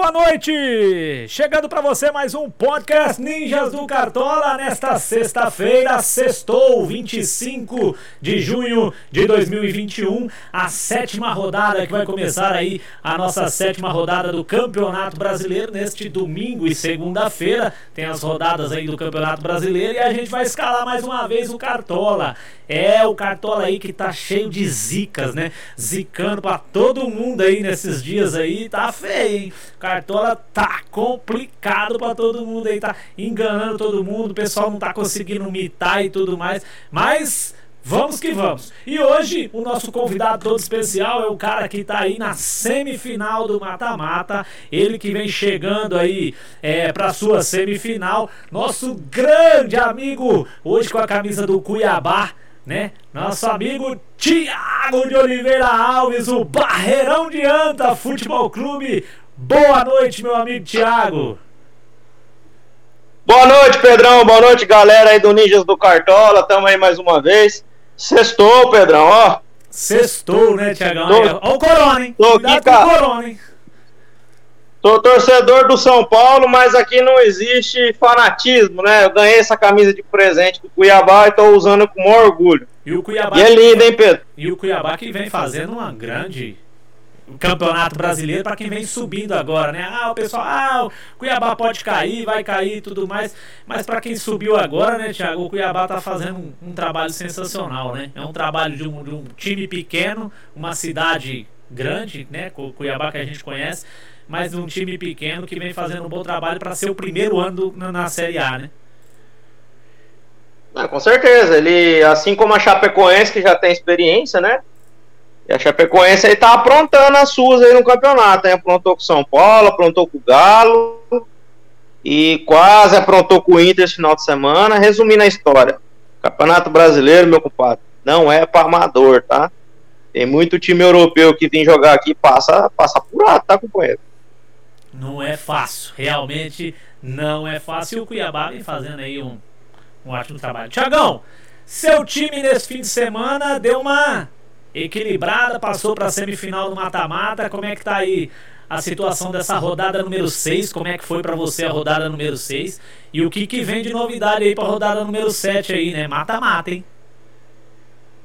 boa noite! Chegando para você mais um podcast Ninjas do Cartola nesta sexta-feira, sextou, 25 de junho de 2021, a sétima rodada que vai começar aí a nossa sétima rodada do Campeonato Brasileiro neste domingo e segunda-feira. Tem as rodadas aí do Campeonato Brasileiro e a gente vai escalar mais uma vez o Cartola. É o Cartola aí que tá cheio de zicas, né? Zicando para todo mundo aí nesses dias aí, tá feio, hein? Cartola tá complicado para todo mundo aí, tá enganando todo mundo, o pessoal não tá conseguindo mitar e tudo mais, mas Vamos que vamos. E hoje o nosso convidado todo especial é o cara que tá aí na semifinal do mata-mata. Ele que vem chegando aí é, para sua semifinal. Nosso grande amigo, hoje com a camisa do Cuiabá, né? Nosso amigo Tiago de Oliveira Alves, o Barreirão de Anta Futebol Clube. Boa noite, meu amigo Tiago. Boa noite, Pedrão. Boa noite, galera aí do Ninjas do Cartola. Tamo aí mais uma vez. Sextou, Pedrão, ó. Sextou, né, Tiagão? Ó o Corona, hein? Tô aqui, cara. Corona, hein? Sou torcedor do São Paulo, mas aqui não existe fanatismo, né? Eu ganhei essa camisa de presente do Cuiabá e tô usando com maior orgulho. E o Cuiabá. E é lindo, hein, Pedro? E o Cuiabá que vem fazendo uma grande campeonato brasileiro para quem vem subindo agora, né? Ah, o pessoal, ah, o Cuiabá pode cair, vai cair e tudo mais. Mas para quem subiu agora, né, Thiago, o Cuiabá tá fazendo um, um trabalho sensacional, né? É um trabalho de um, de um, time pequeno, uma cidade grande, né? Cuiabá que a gente conhece, mas um time pequeno que vem fazendo um bom trabalho para ser o primeiro ano na, na Série A, né? Ah, com certeza, ele, assim como a Chapecoense, que já tem experiência, né? E a Chapecoense aí tá aprontando as suas aí no campeonato, hein? Aprontou com São Paulo, aprontou com o Galo e quase aprontou com o Inter esse final de semana. Resumindo a história, Campeonato Brasileiro, meu compadre, não é para amador, tá? Tem muito time europeu que vem jogar aqui passa, passa apurado, tá, companheiro? Não é fácil, realmente não é fácil. E o Cuiabá vem fazendo aí um, um ótimo trabalho. Tiagão, seu time nesse fim de semana deu uma equilibrada, passou para a semifinal do mata-mata. Como é que tá aí a situação dessa rodada número 6? Como é que foi para você a rodada número 6? E o que, que vem de novidade aí para a rodada número 7 aí, né? Mata-mata, hein?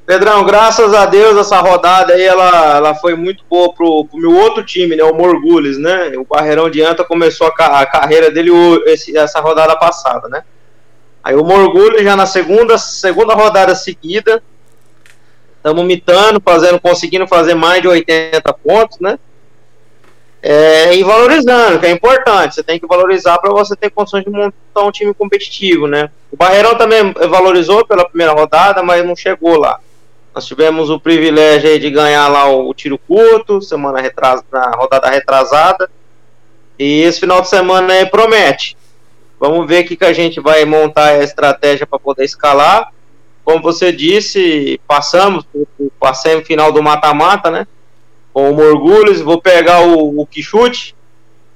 Pedrão, graças a Deus essa rodada aí ela, ela foi muito boa pro, pro meu outro time, né? O Morgulhos, né? O Barreirão de Anta começou a, a carreira dele esse, essa rodada passada, né? Aí o Morgulho já na segunda, segunda rodada seguida Estamos mitando, fazendo, conseguindo fazer mais de 80 pontos, né? É, e valorizando, que é importante. Você tem que valorizar para você ter condições de montar um time competitivo, né? O Barreirão também valorizou pela primeira rodada, mas não chegou lá. Nós tivemos o privilégio de ganhar lá o, o tiro curto, semana retrasada, na rodada retrasada. E esse final de semana aí promete. Vamos ver o que, que a gente vai montar a estratégia para poder escalar como você disse, passamos para a semifinal do mata-mata, né? Com o Morgulhos, vou pegar o, o Quixute,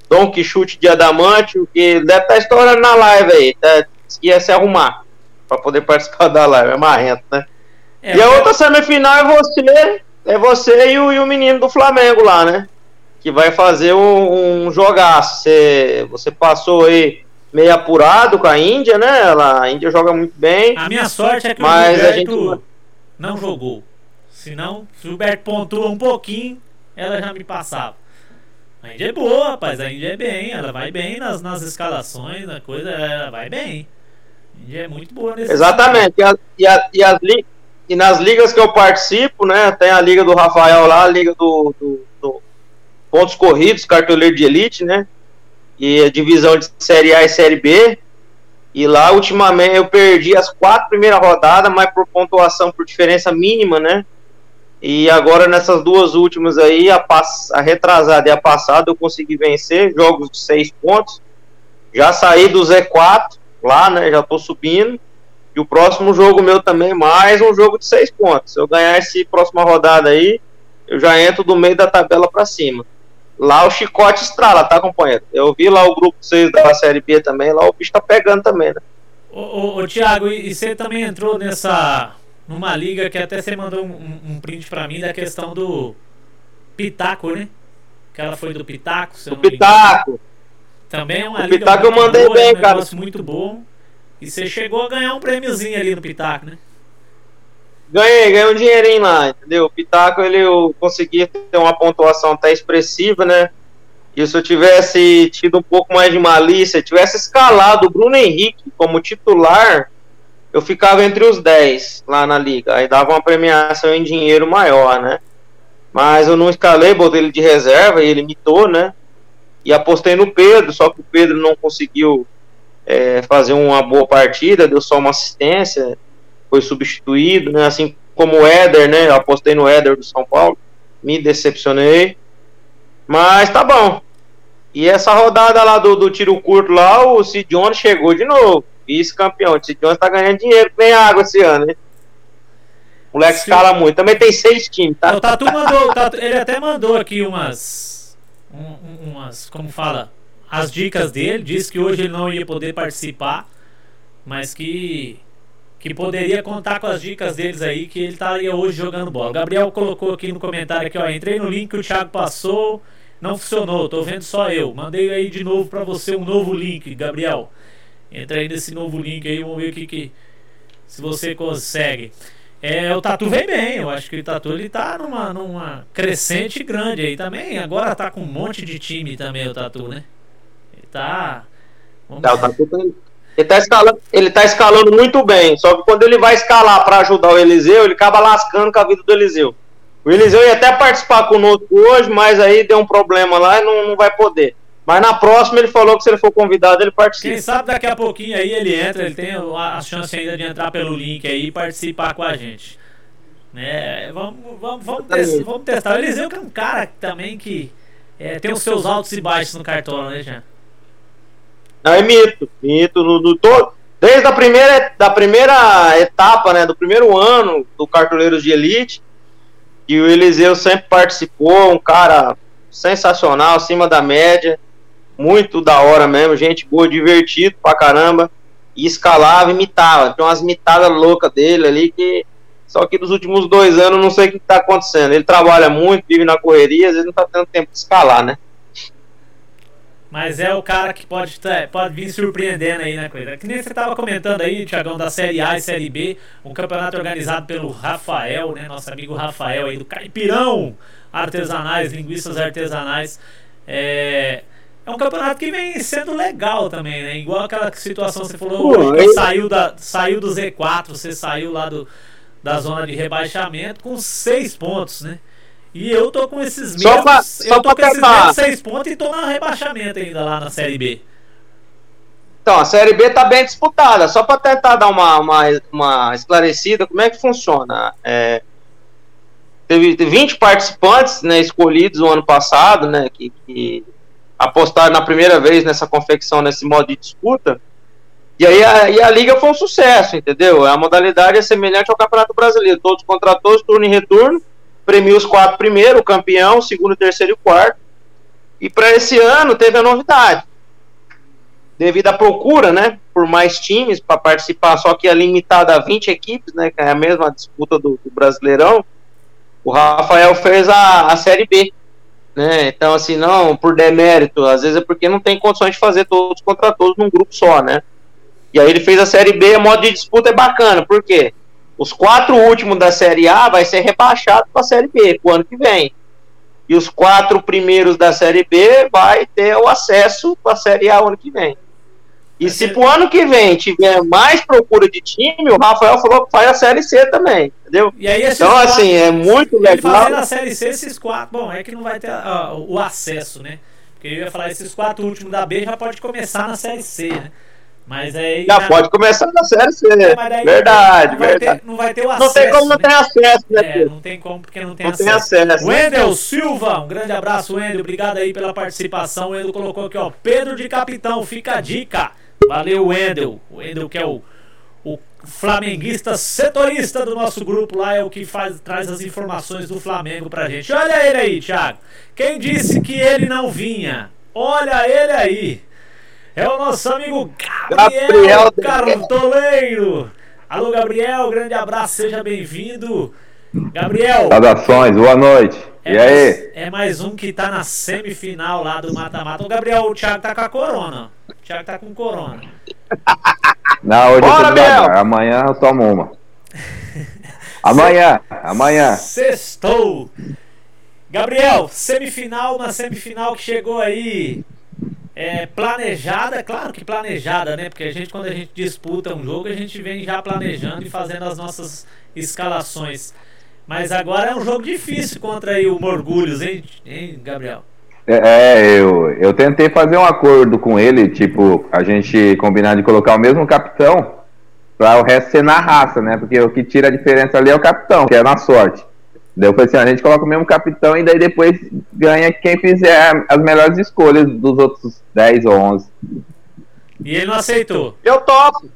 Dom Quixute de Adamante, o que deve estar tá estourando na live aí, tá? ia se arrumar para poder participar da live, é marrento, né? É, e a outra semifinal é você, é você e o, e o menino do Flamengo lá, né? Que vai fazer um, um jogaço. Você, você passou aí meio apurado com a Índia, né? Ela, a Índia joga muito bem. A minha sorte é que mas o Gilberto gente... não jogou. Senão, se o Gilberto pontua um pouquinho, ela já me passava. A Índia é boa, rapaz. A Índia é bem. Ela vai bem nas, nas escalações, na coisa, ela vai bem. A Índia é muito boa nesse Exatamente. E, a, e, a, e, as li, e nas ligas que eu participo, né? Tem a liga do Rafael lá, a liga do, do, do pontos corridos, cartoleiro de elite, né? E a divisão de Série A e Série B. E lá, ultimamente, eu perdi as quatro primeiras rodadas, mas por pontuação, por diferença mínima, né? E agora, nessas duas últimas aí, a, pass a retrasada e a passada, eu consegui vencer, jogos de seis pontos. Já saí do Z4 lá, né? Já tô subindo. E o próximo jogo meu também, mais um jogo de seis pontos. Se eu ganhar essa próxima rodada aí, eu já entro do meio da tabela para cima lá o chicote estrala, tá, companheiro? Eu vi lá o grupo 6 da Série B também, lá o bicho tá pegando também, né? Ô, ô, ô Thiago, e, você também entrou nessa. numa liga que até você mandou um, um print pra mim da questão do Pitaco, né? que ela foi do Pitaco, seu do Pitaco. Também é uma o Pitaco eu mandei boa, bem, é um cara. muito bom. E você chegou a ganhar um prêmiozinho ali no Pitaco, né? Ganhei, ganhei um dinheirinho lá, entendeu? O Pitaco, ele eu consegui ter uma pontuação até expressiva, né? E se eu tivesse tido um pouco mais de malícia, tivesse escalado o Bruno Henrique como titular, eu ficava entre os 10 lá na liga. Aí dava uma premiação em dinheiro maior, né? Mas eu não escalei, botei ele de reserva e ele imitou, né? E apostei no Pedro, só que o Pedro não conseguiu é, fazer uma boa partida, deu só uma assistência, foi substituído, né? Assim como o Éder, né? Eu apostei no Éder do São Paulo, me decepcionei. Mas tá bom. E essa rodada lá do, do tiro curto lá, o Cid Jones chegou de novo. Vice-campeão. O Cid Jones tá ganhando dinheiro nem água esse ano, né? O moleque Sim. escala muito. Também tem seis times, tá? O Tatu mandou, o Tatu, ele até mandou aqui umas. Um, umas. Como fala? As dicas dele. Disse que hoje ele não ia poder participar. Mas que. Que poderia contar com as dicas deles aí, que ele estaria hoje jogando bola. O Gabriel colocou aqui no comentário aqui, ó. Entrei no link que o Thiago passou. Não funcionou, tô vendo só eu. Mandei aí de novo para você um novo link, Gabriel. Entra aí nesse novo link aí, vamos ver o que, que se você consegue. É, o Tatu vem bem, eu acho que o Tatu ele tá numa, numa crescente grande aí também. Agora tá com um monte de time também, o Tatu, né? Ele tá. Vamos... É, o Tatu tá, ele, tá escalando, ele tá escalando muito bem. Só que quando ele vai escalar para ajudar o Eliseu, ele acaba lascando com a vida do Eliseu. O Eliseu ia até participar conosco hoje, mas aí deu um problema lá e não, não vai poder. Mas na próxima ele falou que se ele for convidado, ele participa. Quem sabe daqui a pouquinho aí ele entra, ele tem a chance ainda de entrar pelo link aí e participar com a gente. Né? Vamos, vamos, vamos, testar, vamos testar. O Eliseu que é um cara também que é, tem os seus altos e baixos no cartola, né, Jean? Não, é mito. Mito no, no todo. Desde a primeira, da primeira etapa, né, do primeiro ano do Cartoleiros de Elite, e o Eliseu sempre participou, um cara sensacional, acima da média, muito da hora mesmo, gente boa, divertido pra caramba, e escalava, imitava, tem umas imitadas loucas dele ali que só que nos últimos dois anos não sei o que está acontecendo. Ele trabalha muito, vive na correria, às vezes não está tendo tempo de escalar, né? Mas é o cara que pode, pode vir surpreendendo aí, né, coisa? Que nem você estava comentando aí, Tiagão, da Série A e Série B, um campeonato organizado pelo Rafael, né? Nosso amigo Rafael aí do Caipirão Artesanais, Linguiças Artesanais. É, é um campeonato que vem sendo legal também, né? Igual aquela situação que você falou, Pô, que saiu, da, saiu do Z4, você saiu lá do, da zona de rebaixamento com seis pontos, né? E eu tô com esses mesmos. Só pra, só eu tô com esses mesmos seis pontos e tô no rebaixamento ainda lá na Série B. Então, a Série B tá bem disputada. Só para tentar dar uma, uma, uma, esclarecida, como é que funciona? É, teve 20 participantes né, escolhidos no ano passado, né, que, que apostaram na primeira vez nessa confecção, nesse modo de disputa. E aí a, e a liga foi um sucesso, entendeu? A modalidade é semelhante ao Campeonato Brasileiro, todos contra todos, turno e retorno premia os quatro primeiros, o campeão, o segundo, o terceiro e o quarto. E para esse ano teve a novidade. Devido à procura, né, por mais times para participar, só que é limitada a 20 equipes, né, que é a mesma disputa do, do Brasileirão, o Rafael fez a, a Série B. Né? Então, assim, não por demérito, às vezes é porque não tem condições de fazer todos contra todos num grupo só, né? E aí ele fez a Série B, o modo de disputa é bacana, por quê? Os quatro últimos da Série A vai ser rebaixado para a Série B o ano que vem. E os quatro primeiros da Série B vai ter o acesso para a Série A o ano que vem. E se pro ano que vem tiver mais procura de time, o Rafael falou que faz a Série C também, entendeu? então, quatro, assim, é muito legal. Fazer na Série C esses quatro, bom, é que não vai ter uh, o acesso, né? Porque eu ia falar, esses quatro últimos da B já pode começar na Série C, né? Mas aí. Já na... pode começar na série C. É, verdade, não verdade. Ter, não vai ter o acesso. Não tem como não né? ter acesso, né? É, não tem como porque não tem não acesso. Tem acesso Wendel Silva, um grande abraço, Wendel. Obrigado aí pela participação. O Wendel colocou aqui, ó. Pedro de Capitão, fica a dica. Valeu, Wendel. O Wendel que é o, o flamenguista setorista do nosso grupo lá, é o que faz, traz as informações do Flamengo pra gente. Olha ele aí, Thiago. Quem disse que ele não vinha? Olha ele aí. É o nosso amigo Gabriel, Gabriel Cartoleiro. Alô, Gabriel, grande abraço, seja bem-vindo. Gabriel. Saudações, boa noite. É e aí? É mais um que tá na semifinal lá do mata-mata. O Gabriel, o Thiago tá com a corona. O Thiago tá com corona. Não, hoje Bora, eu tô. Amanhã eu tomo uma. Amanhã, amanhã. Sextou. Gabriel, semifinal, uma semifinal que chegou aí é, planejada, claro que planejada, né? Porque a gente, quando a gente disputa um jogo, a gente vem já planejando e fazendo as nossas escalações. Mas agora é um jogo difícil contra aí o Morgulhos, hein, hein Gabriel? É, eu, eu tentei fazer um acordo com ele, tipo, a gente combinar de colocar o mesmo capitão para o resto ser na raça, né? Porque o que tira a diferença ali é o capitão, que é na sorte. Daí eu falei assim, a gente coloca o mesmo capitão e daí depois ganha quem fizer as melhores escolhas dos outros 10 ou 11. E ele não aceitou. Eu topo.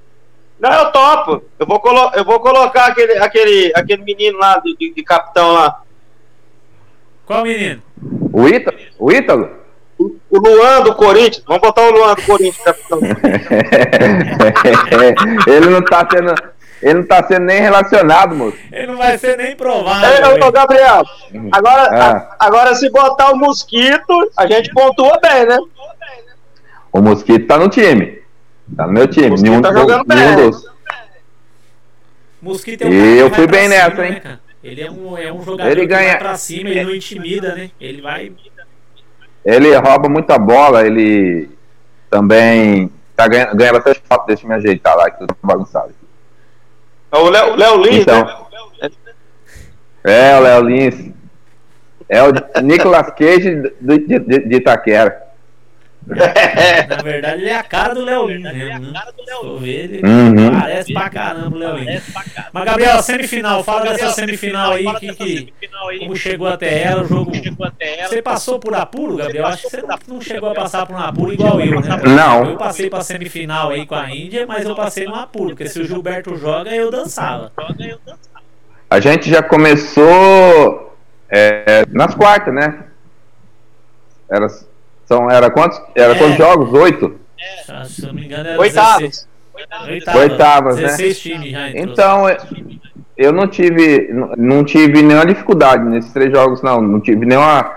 Não, eu topo. Eu vou, colo eu vou colocar aquele, aquele, aquele menino lá de, de- de capitão lá. Qual menino? O Ítalo? O Ítalo? O o Luan do Corinthians. Vamos botar o Luan do Corinthians, capitão. ele não tá sendo. Ele não tá sendo nem relacionado, moço. Ele não vai ser nem Ei, provável. ô, Gabriel, agora, Ah. a- agora se botar o mosquito, a gente pontua bem, né? O Mosquito tá no time. Tá no meu time. Mosquito Nenhum, tá jogando nenhum bem. dos. Mosquito é um E eu fui bem cima, nessa, né, hein? cara? Ele é um, é um jogador Ele que ganha- vai pra cima, ele não intimida, né? Ele vai. Ele rouba muita bola, ele também tá ganha, ganha bastante falta. Deixa eu me ajeitar lá, que eu tô bagunçado. É o Léo Léo Lins, Então. né? É, o Léo Lins. É o Nicolas Cage de, de, de Itaquera. Na verdade, ele é a cara do Léo Lins mesmo, né? Ele Uhum. parece pra caramba o Léo Lins. Mas, Gabriel, semifinal, fala dessa semifinal aí, que, que, como chegou até ela, o jogo. Você passou por apuro, Gabriel? Acho que você não, chegou a passar por um apuro igual eu, né? Não. Eu passei pra semifinal aí com a Índia, mas eu passei num apuro, porque se o Gilberto joga, eu dançava. A gente já começou é, nas quartas, né? Era, são, era quantos, era É. quantos jogos? Oito? Se eu não me engano, era Oitavos. 16. Oitavas, Oitavas, né? 16 times já entrou. Então, é, eu não tive, não- tive nenhuma dificuldade nesses três jogos, não. Não tive nenhuma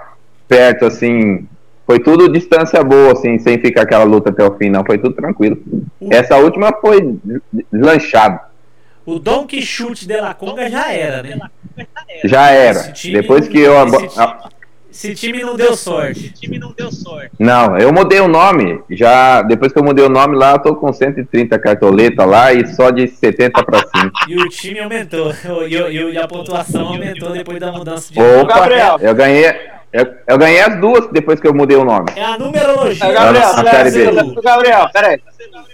perto, assim. Foi tudo distância boa, assim, sem ficar aquela luta até o fim, não. Foi tudo tranquilo. Essa última foi deslanchado. O Don Quixote de la Conga já era, né? Já era. Time Depois que eu. Esse ti- Esse time não deu sorte. Não, eu mudei o nome. Já depois que eu mudei o nome lá, eu tô com 130 cartoletas lá e só de 70 pra cima. E o time aumentou. E, e- e a pontuação aumentou depois da mudança de Opa, Gabriel. eu ganhei, eu, eu ganhei as duas depois que eu mudei o nome. É a numerologia. É, Gabriel, Na do Série B. Brasil. Gabriel, peraí.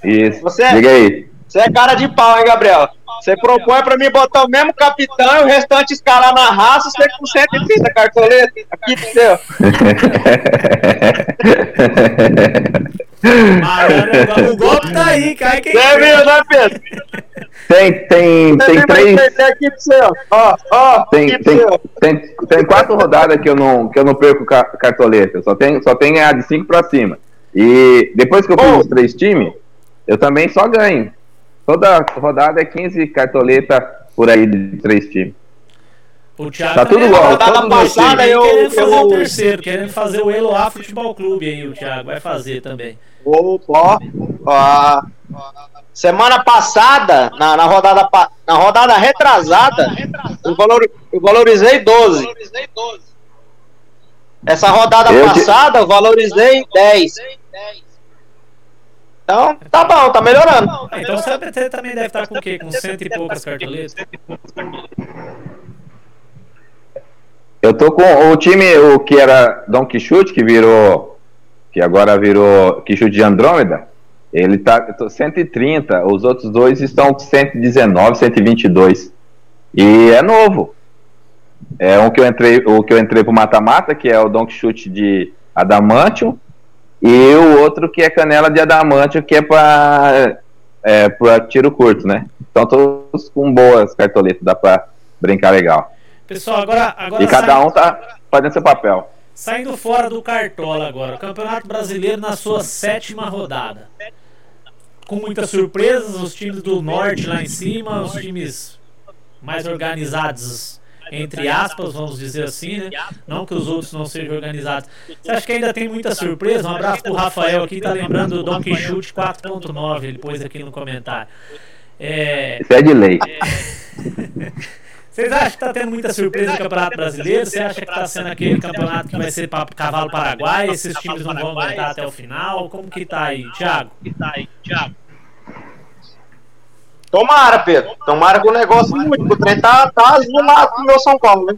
Isso. Você- Diga aí. Você é cara de pau, hein, Gabriel? Você propõe pra mim botar o mesmo capitão e o restante escalar na raça, você com 130 cartoletas. Aqui pro seu. O golpe tá aí, cai quem Você viu, né, Pedro? tem, tem, tem viu, três. tem aqui pro seu. Ó, ó, Tem, aqui pro tem, seu. tem, tem quatro rodadas que eu não, que eu não perco ca- cartoleta. Só tenho, só tenho ganhar de cinco pra cima. E depois que eu fiz os três times, eu também só ganho. Toda rodada é 15 cartoleta por aí de três times. O Thiago Tá tudo igual, tá meus passada querendo eu- fazer eu- o terceiro, querendo fazer o Eloá Futebol Clube aí, o Thiago vai fazer também. Opa, ó. Semana passada, na, na rodada, na rodada retrasada, eu, valori- eu valorizei 12. Essa rodada Eu passada, eu valorizei 10. Então, tá bom, tá melhorando. Ah, então o CBT também deve estar com o quê? Com cento e poucas cartoletas? Eu tô com o time, o que era Don Quixote, que virou. Que agora virou Quixote de Andrômeda. Ele tá eu tô 130, os outros dois estão com 119, 122. E é novo. É um que eu entrei, o que eu entrei pro mata-mata, que é o Don Quixote de Adamantium, e o outro que é Canela de Adamantium, que é para é, pra tiro curto, né? Então todos com boas cartoletas, dá pra brincar legal. Pessoal, agora, agora E cada um tá fazendo seu papel. saindo fora do Cartola agora. Campeonato Brasileiro na sua sétima rodada. Com muitas surpresas, os times do norte lá em cima, os times mais organizados entre aspas, vamos dizer assim, né? Não que os outros não sejam organizados. Você acha que ainda tem muita surpresa? Um abraço pro Rafael aqui, tá lembrando do Don Quixote 4.9, ele pôs aqui no comentário. É, Isso é de lei. É... Vocês acham que está tendo muita surpresa no Campeonato Brasileiro? Você acha que está sendo aquele campeonato que vai ser para cavalo paraguai? Esses times não vão aguentar até o final? Como que tá aí, Thiago? Tomara, Pedro. Tomara que o negócio muito. O trem tá, tá pro meu São Paulo, né?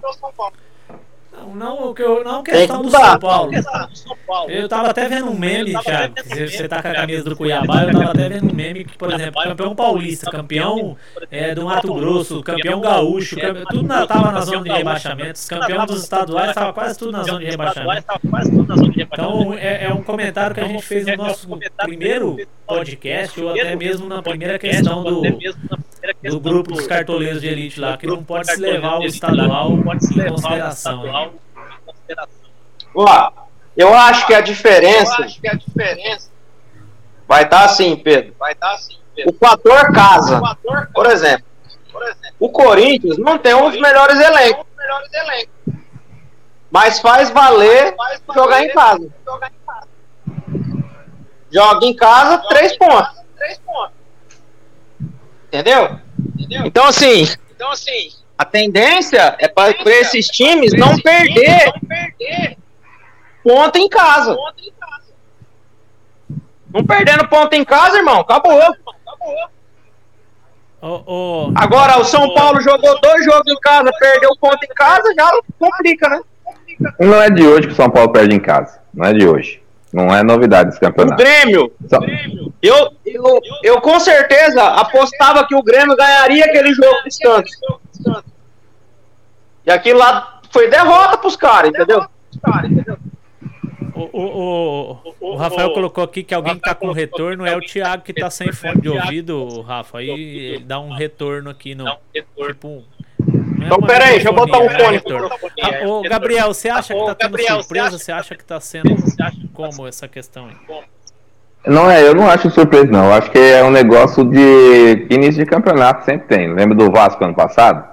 Não, não, não questão do São Paulo. Eu tava até vendo um meme, Thiago. Você tá com a camisa do Cuiabá, eu tava até vendo um meme que, por exemplo, campeão paulista, campeão é, do Mato Grosso, campeão gaúcho, campeão, tudo na, tava na zona de rebaixamentos. Campeão dos estaduais tava quase tudo na zona de rebaixamento. Então é, é um comentário que a gente fez no nosso primeiro podcast, ou até mesmo na primeira questão do do grupo dos cartoleiros de elite lá, que não pode se levar o estadual em consideração. Ó, eu acho que a diferença, vai estar tá assim, Pedro. Vai estar tá assim, Pedro. O fator casa, por exemplo. O Corinthians não tem um dos melhores elencos. Mas faz valer jogar em casa. Joga em casa, três pontos. Entendeu? Entendeu? Então, assim, então, assim a tendência é para esses times não perder, não perder ponto em casa. Não perdendo ponto em casa, irmão, acabou. Oh, oh, Agora, o São Paulo jogou dois jogos em casa, perdeu ponto em casa, já complica, né? Não é de hoje que o São Paulo perde em casa. Não é de hoje. Não é novidade esse campeonato. O Grêmio. Só... Eu, eu, eu com certeza apostava que o Grêmio ganharia aquele jogo de Santos. E aquilo lá foi derrota pros caras, entendeu? O, o, o, o, Rafael colocou aqui que alguém que tá com retorno é o Thiago que tá sem fone de ouvido, Rafa. Aí dá um retorno aqui no. Tipo, é então, peraí, deixa eu botar um fone. Ah, ô, Gabriel, você acha que tá tendo surpresa? Você acha que tá sendo como essa questão aí? Não é, eu não acho surpresa, não. Eu acho que é um negócio de início de campeonato, sempre tem. Lembra do Vasco ano passado?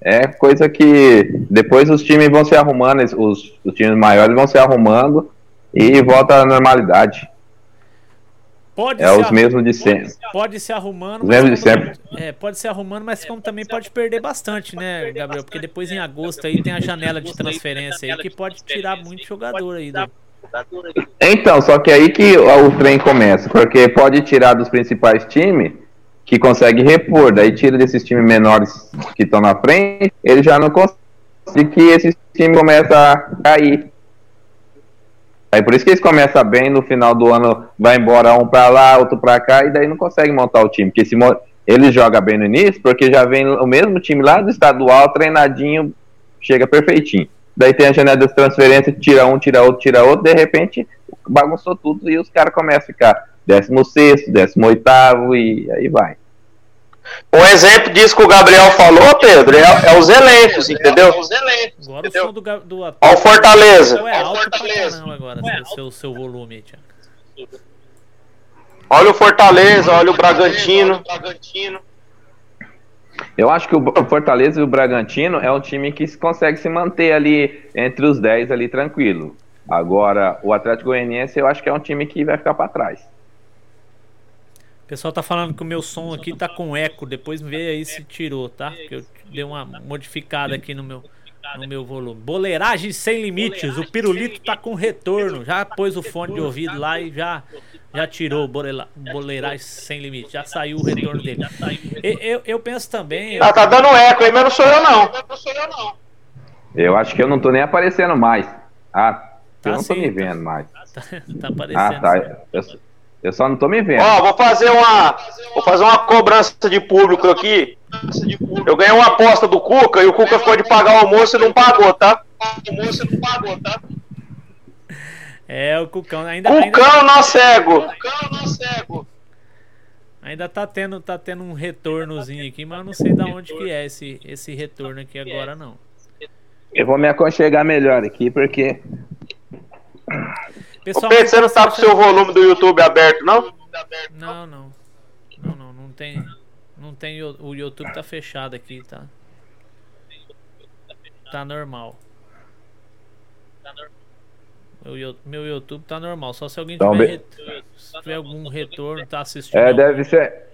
É coisa que depois os times vão se arrumando, os, os times maiores vão se arrumando e volta à normalidade. Pode é os mesmos de sempre. Pode se arrumando. Os mesmos de sempre. É, pode se arrumando, mas como também pode perder bastante, né, Gabriel? Porque depois em agosto aí tem a janela de transferência aí que pode tirar muito jogador aí. Do... Então, só que aí que o trem começa, porque pode tirar dos principais times que consegue repor, daí tira desses times menores que estão na frente, ele já não consegue que esses times começam a cair. Aí por isso que eles começam bem, no final do ano vai embora um para lá, outro para cá, e daí não consegue montar o time. Porque se ele joga bem no início, porque já vem o mesmo time lá do estadual, treinadinho, chega perfeitinho. Daí tem a janela de transferência, tira um, tira outro, tira outro, de repente bagunçou tudo e os caras começam a ficar 16, 18 e aí vai. Um exemplo disso que o Gabriel falou, Pedro, é, é os elencos, entendeu? É os elencos. Agora entendeu? o som do, do Olha o Fortaleza. É alto Fortaleza. agora, é seu, seu volume, Thiago. Olha o Fortaleza, olha o Bragantino. Eu acho que o Fortaleza e o Bragantino é um time que consegue se manter ali entre os 10 ali tranquilo. Agora, o Atlético Goianiense eu acho que é um time que vai ficar para trás. O pessoal tá falando que o meu som aqui tá com eco. Depois vê aí se tirou, tá? Porque eu dei uma modificada aqui no meu, no meu volume. Boleiragem sem limites. O pirulito tá com retorno. Já pôs o fone de ouvido lá e já, já tirou o boleiragem sem limites. Já saiu o retorno dele. Eu, eu, eu penso também. Ah, tá dando eco aí, mas não sou eu não. Eu acho que eu não tô nem aparecendo mais. Ah, tá eu não tô me vendo mais. Tá, tá aparecendo. Ah, tá. Eu, eu só não tô me vendo. Ó, vou fazer uma. Vou fazer uma cobrança de público aqui. Eu ganhei uma aposta do Cuca e o Cuca ficou de pagar o almoço e não pagou, tá? O almoço não pagou, tá? É, o Cucão ainda. Cucão ainda... não cego! Cucão não cego! Ainda tá tendo, tá tendo um retornozinho aqui, mas eu não sei de onde que é esse, esse retorno aqui agora, não. Eu vou me aconchegar melhor aqui, porque Pessoal, Ô Pedro, você não tá com o seu volume do YouTube aberto, não? Não, não. Não, não, não tem. Não tem. O YouTube tá fechado aqui, tá? tá normal. Meu, meu YouTube tá normal, só se alguém Então, tiver, be- re- se tiver algum retorno, tá assistindo. É, algum- deve ser.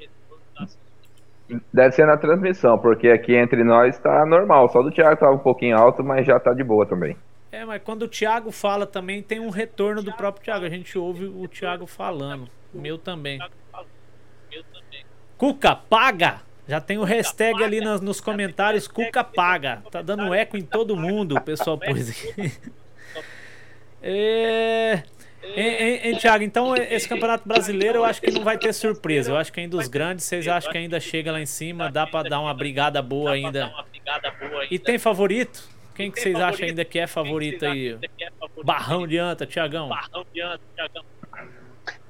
Deve ser na transmissão, porque aqui entre nós tá normal. Só do Thiago tava um pouquinho alto, mas já tá de boa também. É, mas quando o Thiago fala também tem um retorno do próprio Thiago. A gente ouve o Thiago falando. O meu também. Cuca, paga! Já tem o hashtag ali nos, nos comentários, Cuca paga. Tá dando eco em todo mundo, o pessoal pôs aqui. É... Hein, hein, Thiago, então esse campeonato brasileiro eu acho que não vai ter surpresa. Eu acho que ainda os grandes, vocês acham que ainda chega lá em cima, dá pra dar uma brigada boa ainda. E tem favorito? Quem que vocês acham ainda que é favorito aí? Barrão de anta, Thiagão.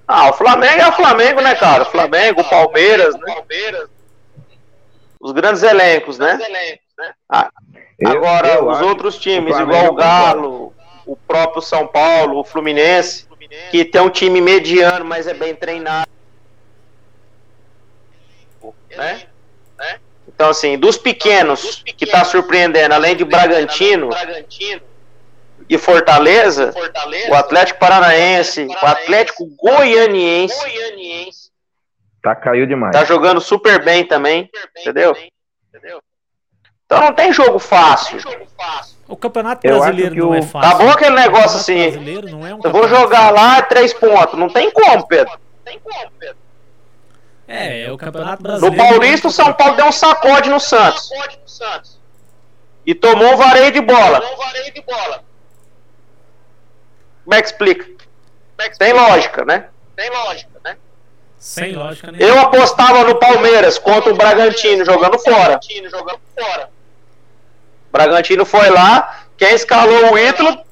Ah, o Flamengo é o Flamengo, né, cara? O Flamengo, o Palmeiras, né? Os grandes elencos, né? Ah, Eu- Agora, os outros times, igual o concordo. Galo, o próprio São Paulo, o Fluminense, que tem um time mediano, mas é bem treinado. Né? Então, assim, dos pequenos, que tá surpreendendo, além de Bragantino e Fortaleza, o Atlético Paranaense, o Atlético Goianiense, Tá caiu demais. tá jogando super bem também, entendeu? Então não tem jogo fácil. O campeonato brasileiro que não o- é fácil. Tá bom aquele negócio assim. não é um Eu vou jogar lá três pontos. Não tem como, Pedro. É, é o campeonato No brasileiro. Paulista, o São Paulo deu um sacode no Santos. E tomou um vareio de bola. Como é que explica? Tem lógica, né? Sem lógica nenhuma. Eu apostava no Palmeiras contra o Bragantino jogando fora. O Bragantino foi lá, quem escalou o Ítalo,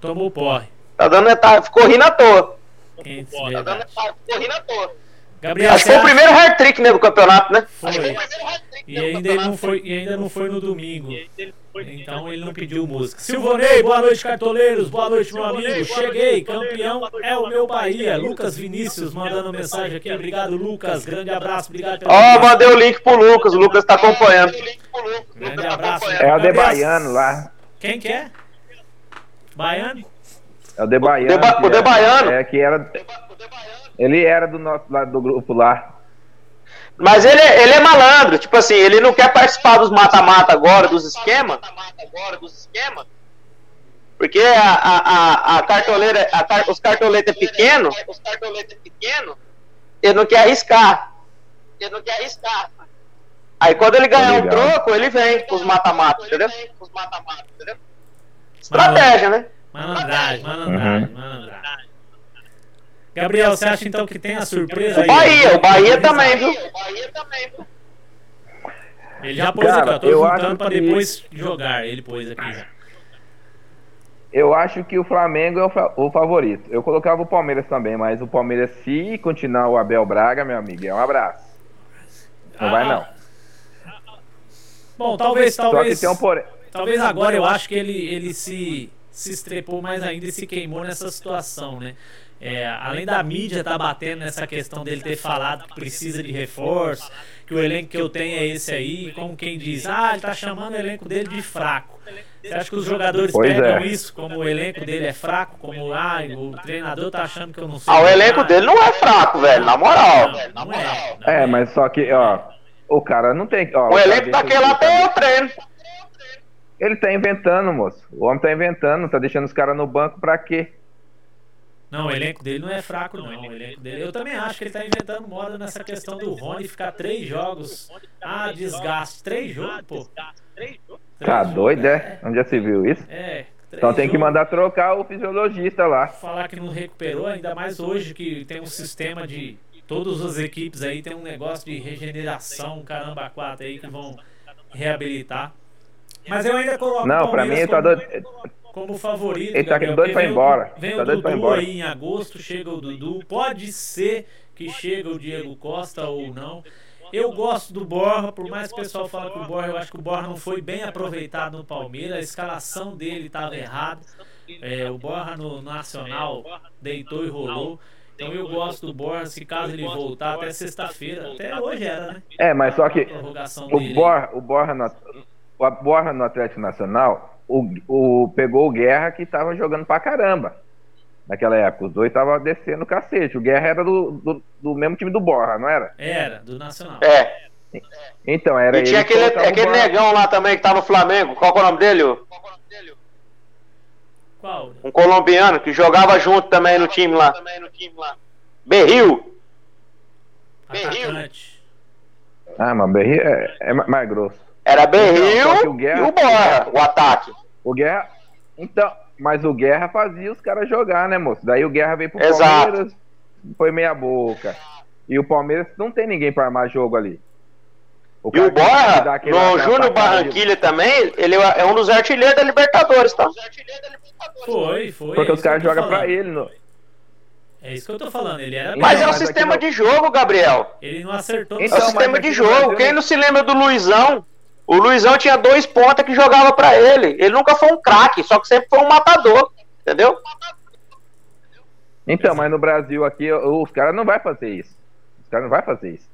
Tomou o porre. tá dando, tá, ficou rindo à toa. Se verdade. Gabriel, Gabriel, Acho que foi o primeiro hard-trick né, do campeonato, né? Foi. E ainda ele não foi, e ainda não foi no domingo. Então ele não pediu música. Silvonei, boa noite, cartoleiros. Boa noite, meu amigo. Cheguei, campeão é o meu Bahia. Lucas Vinícius mandando mensagem aqui. Obrigado, Lucas. Grande abraço, obrigado pela Ó, mandei o link pro Lucas, o Lucas tá acompanhando. Grande abraço. É o de Baiano lá. Quem que é? Baiano? É o de Baiano. O de é- Baiano? É, que era. Ele era do nosso lado do grupo lá. Mas ele, ele é malandro, tipo assim, ele não quer participar dos mata-mata agora, dos esquemas. Porque a, a, a, a cartoleira, a os cartoletas pequenos, ele não quer arriscar. Aí quando ele ganhar um troco, ele vem com os mata-mata, entendeu? Estratégia, né? Malandragem, malandragem, malandragem. Gabriel, você acha então que tem a surpresa O aí? Bahia, o Bahia também, viu? Ele já pôs Cara, aqui, ó. Tô eu juntando acho pra que- depois jogar. Ele pôs aqui já. Eu acho que o Flamengo é o, fa- o favorito. Eu colocava o Palmeiras também, mas o Palmeiras, se continuar o Abel Braga, meu amigo, é um abraço. Não vai não. Bom, talvez, Só que talvez. tem um porém. Talvez agora eu acho que ele, ele se, se estrepou mais ainda e se queimou nessa situação, né? É, além da mídia tá batendo nessa questão dele ter falado que precisa de reforço, que o elenco que eu tenho é esse aí, como quem diz, ah, ele tá chamando o elenco dele de fraco. Você acha que os jogadores Pois pegam é. isso como o elenco dele é fraco, como ah, o treinador tá achando que eu não sei. Ah, o elenco dele não é fraco, velho, na moral. Não, não é. não É, mas só que, ó, o cara não tem. Ó, O cara elenco daquele lá tem o treino. Ele tá inventando, moço. O homem tá inventando, tá deixando os caras no banco pra quê? Não, o elenco dele não é fraco, não. O elenco dele, eu também acho que ele tá inventando moda nessa questão do Rony ficar três jogos. Ah, desgaste. Três jogos, pô. Tá doido, é? Onde já se viu isso? É. Então tem que mandar trocar o fisiologista lá. Falar que não recuperou, ainda mais hoje que tem um sistema de. Todas as equipes aí tem um negócio de regeneração, caramba, quatro aí que vão reabilitar. Mas eu ainda coloco o Não, pra mim ele tá como- doido. como favorito. Ele tá Gabriel, doido pra ir embora. Vem Tá o Dudu embora. aí em agosto, chega o Dudu. Pode ser que chega o Diego Costa ou não. Eu gosto do Borja, por mais que o pessoal fale que o Borja, eu acho que o Borja não foi bem aproveitado no Palmeiras, a escalação dele estava errada. É, o Borja no Nacional deitou e rolou. Então eu gosto do Borja, se caso ele voltar até sexta-feira, até hoje era, né? É, mas só que o. Borja, o Borja, no, o Borja no Atlético Nacional o, o, pegou o Guerra que tava jogando pra caramba. Naquela época, os dois estavam descendo o cacete. O Guerra era do, do, do, mesmo time do Borja, não era? Era, do Nacional. É. Então, era E tinha aquele, aquele negão lá também que tá no Flamengo. Qual é o nome dele? Qual? Um colombiano que jogava junto também no time lá. Berril. Atacante. Ah, mas Berril é, é mais grosso. Era Berril Então, o Guerra- e o Borra, o ataque. O Guerra. Então, mas o Guerra fazia os caras jogar, né, moço? Daí o Guerra veio pro Exato. Palmeiras, foi meia boca. E o Palmeiras não tem ninguém pra armar jogo ali. E o que dá Borra, no Júnior Barranquilha também, ele é um dos artilheiros da Libertadores, tá? Foi, foi. Porque é os caras jogam pra ele. No... É isso que eu tô falando. Ele era Mas é um mas sistema de jogo, Gabriel. Ele não acertou É Então, um mas sistema de jogo. Quem não- não se lembra do Luizão? O Luizão tinha dois pontas que jogava pra ele. Ele nunca foi um craque, só que sempre foi um matador. Entendeu? Então, mas no Brasil aqui, os caras não vai fazer isso. Os caras não vai fazer isso.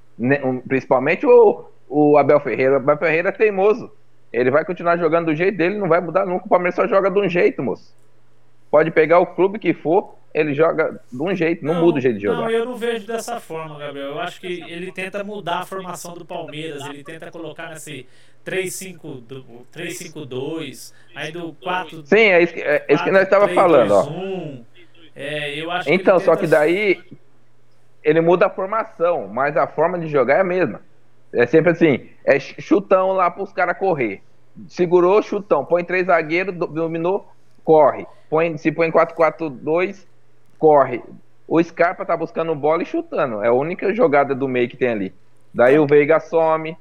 Principalmente o, o Abel Ferreira. O Abel Ferreira é teimoso. Ele vai continuar jogando do jeito dele, não vai mudar nunca. O Palmeiras só joga de um jeito, moço. Pode pegar o clube que for, ele joga de um jeito, não, muda o jeito de Não, jogar. eu não vejo dessa forma, Gabriel. Eu acho que ele tenta mudar a formação do Palmeiras. Ele tenta colocar nesse 3-5-2, aí do 4 Sim, é isso que, é isso que nós estávamos falando, ó. É, eu acho Então, que só que daí ele muda a formação, mas a forma de jogar é a mesma. É sempre assim, é ch- chutão lá para os caras correr. Segurou, chutão. Põe três zagueiros, do- dominou, corre. Põe, se põe 4-4-2, corre. O Scarpa tá buscando bola e chutando. É a única jogada do meio que tem ali. Daí o Veiga some.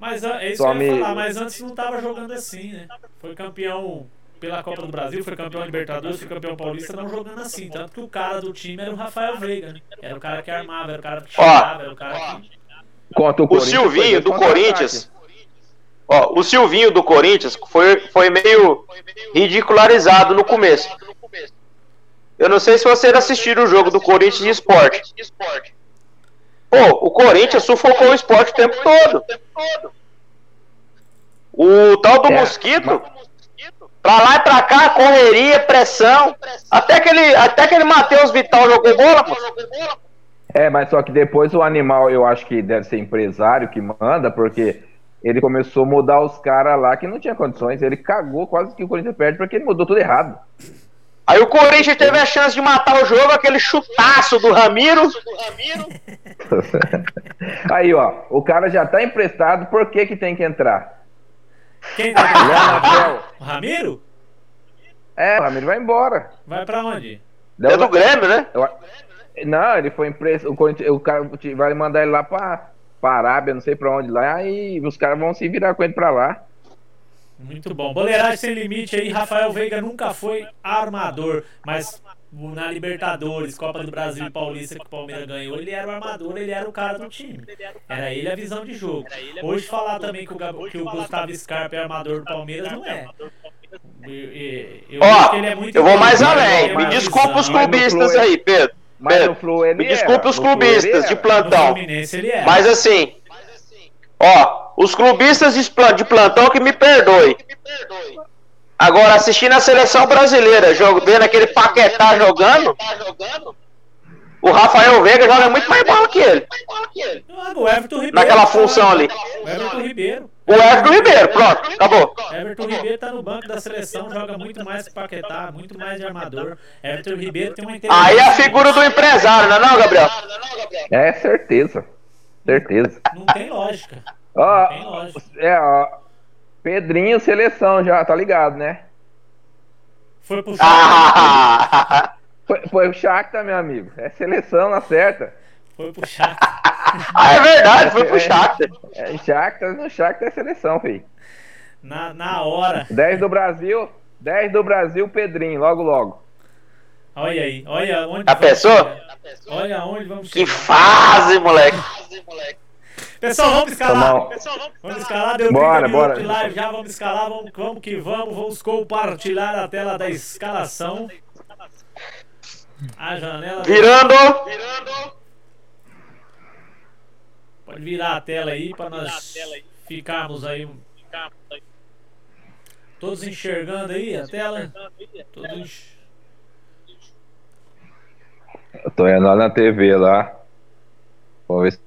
Mas é isso que eu ia falar, mas antes não tava jogando assim, né? Foi campeão pela Copa do Brasil, foi campeão Libertadores, foi campeão paulista, não jogando assim. Tanto que o cara do time era o Rafael Veiga, né? Era o cara que armava, era o cara que chegava, era o cara que. O, O Silvinho do. Corinthians. Ó, o Silvinho do Corinthians foi, foi meio ridicularizado no começo. Eu não sei se vocês assistiram o jogo do Corinthians de esporte. Pô, o Corinthians sufocou o esporte o tempo todo. O tal do É, Mosquito, pra lá e pra cá, correria, pressão. Até aquele, até aquele Matheus Vital jogou bola, pô. É, mas só que depois o animal, eu acho que deve ser empresário que manda, porque ele começou a mudar os caras lá que não tinha condições. Ele cagou quase que o Corinthians perde porque ele mudou tudo errado. Aí o Corinthians teve a chance de matar o jogo, aquele chutaço do Ramiro. Aí, ó, o cara já tá emprestado, por que que tem que entrar? Quem tá Natel. O Ramiro? É, o Ramiro vai embora. Vai pra onde? É do Grêmio, né? Eu- Não, ele foi emprestado. O, Corinthians- o cara vai mandar ele lá pra, pra Arábia, não sei pra onde lá, aí os caras vão se virar com ele pra lá. Muito bom. Boleiragem sem limite aí. Rafael Veiga nunca foi armador, mas na Libertadores, Copa do Brasil e Paulista que o Palmeiras ganhou, ele era o armador, ele era o cara do time. Era ele a visão de jogo. Hoje falar também que o, Gab- que o Gustavo Scarpa é armador do Palmeiras não é. Eu, eu- é muito eu vou mais além. tem Me desculpa os clubistas aí, Pedro. Pedro, me desculpe era, os clubistas de plantão. É. Mas assim, ó, os clubistas de pla- de plantão que me perdoe. Agora, assistindo a seleção brasileira, jogo, vendo aquele Paquetá jogando, o Rafael Veiga joga muito mais bola que ele. Ah, o Everton Ribeiro. Naquela função ali. O Everton Ribeiro. O Everton Ribeiro, pronto, acabou. Everton Ribeiro tá no banco da seleção, joga muito mais que Paquetá, muito mais de armador. Everton Ribeiro tem uma. Aí é a figura do empresário, não é não, Gabriel? É certeza. Certeza. Não tem lógica. Ó, é, ó. Pedrinho, seleção já, tá ligado, né? Foi pro Ah, Foi, foi o Shakhtar, meu amigo. É seleção na certa. Foi pro Shakhtar. ah, é verdade, foi pro Shakhtar. É, Shakhtar, no Shakhtar é seleção, filho. Na, na hora. 10 do Brasil, 10 do Brasil, Pedrinho, logo, logo. Olha aí, olha onde. A vamos pessoa? chegar. Olha onde vamos Que chegar. fase, moleque. Pessoal, vamos escalar. Tomar- Vamos escalar, deu Bora, 30 minutos bora. de live já, vamos escalar, vamos, vamos que vamos, vamos compartilhar a tela da escalação. A janela. Virando. Pode virar a tela aí para nós ficarmos aí. Todos enxergando aí a tela? Todos. Eu tô indo lá na TV lá. Vamos ver se